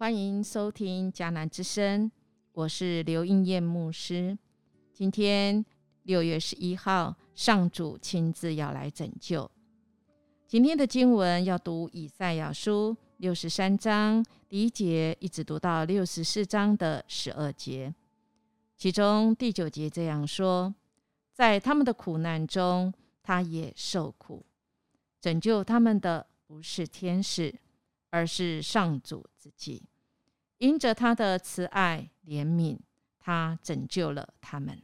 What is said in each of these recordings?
欢迎收听迦南之声，我是刘应艳牧师。今天六月十一号，上主亲自要来拯救。今天的经文要读以赛亚书六十三章第一节，一直读到六十四章的十二节。其中第九节这样说：在他们的苦难中，他也受苦；拯救他们的不是天使，而是上主自己。因着他的慈爱怜悯，他拯救了他们。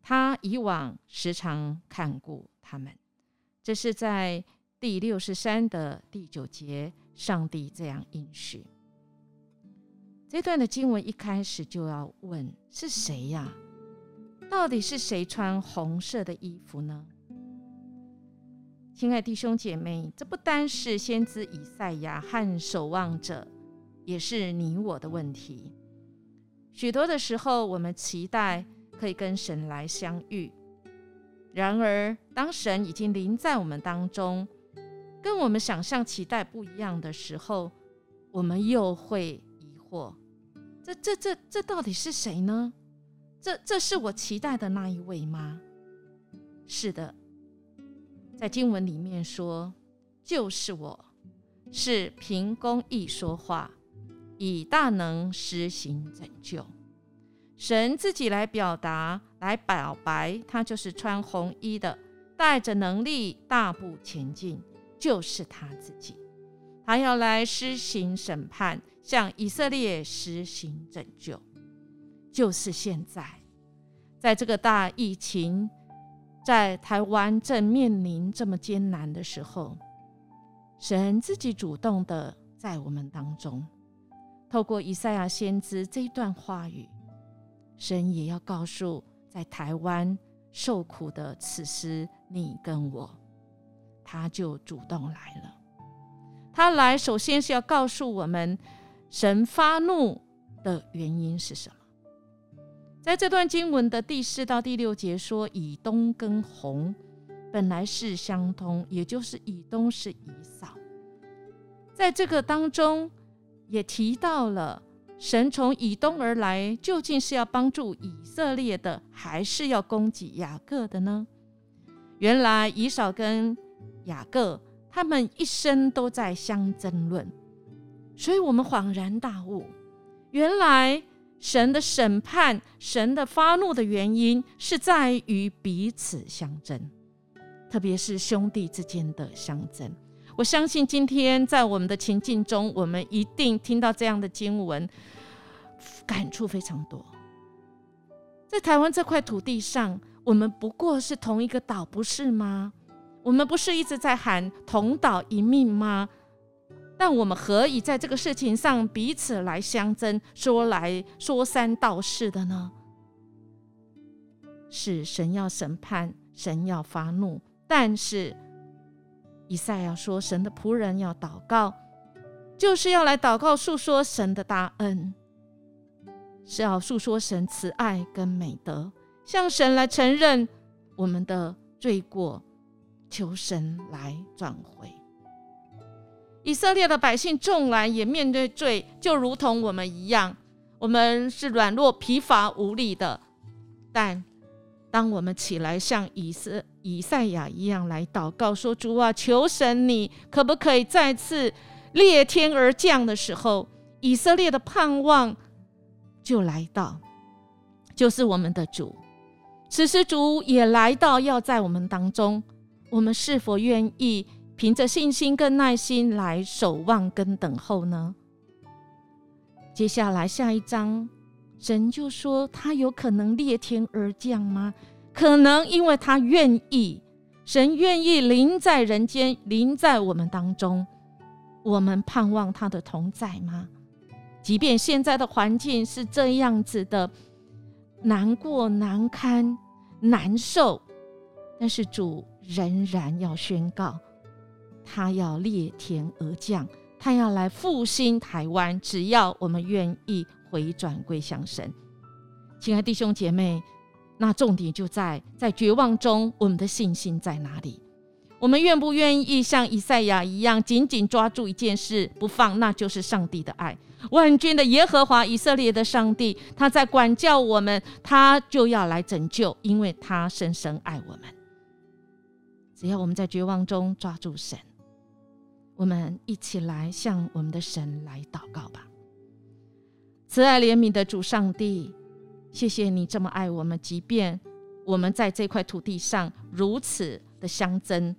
他以往时常看顾他们。这是在第六十三的第九节，上帝这样应许。这段的经文一开始就要问：是谁呀？到底是谁穿红色的衣服呢？亲爱弟兄姐妹，这不单是先知以赛亚和守望者。也是你我的问题。许多的时候，我们期待可以跟神来相遇，然而当神已经临在我们当中，跟我们想象期待不一样的时候，我们又会疑惑：这、这、这、这到底是谁呢？这、这是我期待的那一位吗？是的，在经文里面说，就是我，是凭公义说话。以大能施行拯救，神自己来表达、来表白，他就是穿红衣的，带着能力大步前进，就是他自己。他要来施行审判，向以色列施行拯救，就是现在，在这个大疫情在台湾正面临这么艰难的时候，神自己主动的在我们当中。透过以赛亚先知这一段话语，神也要告诉在台湾受苦的此时你跟我，他就主动来了。他来首先是要告诉我们，神发怒的原因是什么？在这段经文的第四到第六节说，以东跟红本来是相通，也就是以东是以扫，在这个当中。也提到了神从以东而来，究竟是要帮助以色列的，还是要攻击雅各的呢？原来以扫跟雅各他们一生都在相争论，所以我们恍然大悟，原来神的审判、神的发怒的原因是在于彼此相争，特别是兄弟之间的相争。我相信今天在我们的情境中，我们一定听到这样的经文，感触非常多。在台湾这块土地上，我们不过是同一个岛，不是吗？我们不是一直在喊同岛一命吗？但我们何以在这个事情上彼此来相争，说来说三道四的呢？是神要审判，神要发怒，但是。以赛亚说：“神的仆人要祷告，就是要来祷告，诉说神的大恩，是要诉说神慈爱跟美德，向神来承认我们的罪过，求神来转回。以色列的百姓纵然也面对罪，就如同我们一样，我们是软弱、疲乏、无力的，但。”当我们起来像以色以赛亚一样来祷告，说：“主啊，求神，你可不可以再次裂天而降的时候，以色列的盼望就来到，就是我们的主。此时主也来到，要在我们当中，我们是否愿意凭着信心跟耐心来守望跟等候呢？接下来下一章。”神就说：“他有可能裂天而降吗？可能，因为他愿意。神愿意临在人间，临在我们当中。我们盼望他的同在吗？即便现在的环境是这样子的难过、难堪、难受，但是主仍然要宣告，他要裂天而降，他要来复兴台湾。只要我们愿意。”回转归向神，亲爱弟兄姐妹，那重点就在在绝望中，我们的信心在哪里？我们愿不愿意像以赛亚一样，紧紧抓住一件事不放？那就是上帝的爱。万军的耶和华，以色列的上帝，他在管教我们，他就要来拯救，因为他深深爱我们。只要我们在绝望中抓住神，我们一起来向我们的神来祷告吧。慈爱怜悯的主上帝，谢谢你这么爱我们，即便我们在这块土地上如此的相争。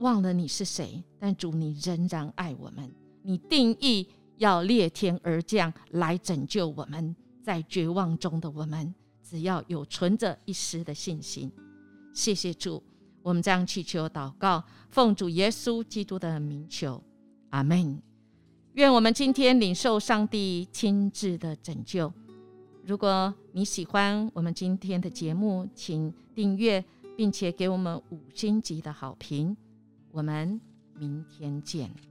忘了你是谁，但主你仍然爱我们。你定义要裂天而降来拯救我们，在绝望中的我们，只要有存着一丝的信心。谢谢主，我们将祈求祷告，奉主耶稣基督的名求，阿门。愿我们今天领受上帝亲自的拯救。如果你喜欢我们今天的节目，请订阅，并且给我们五星级的好评。我们明天见。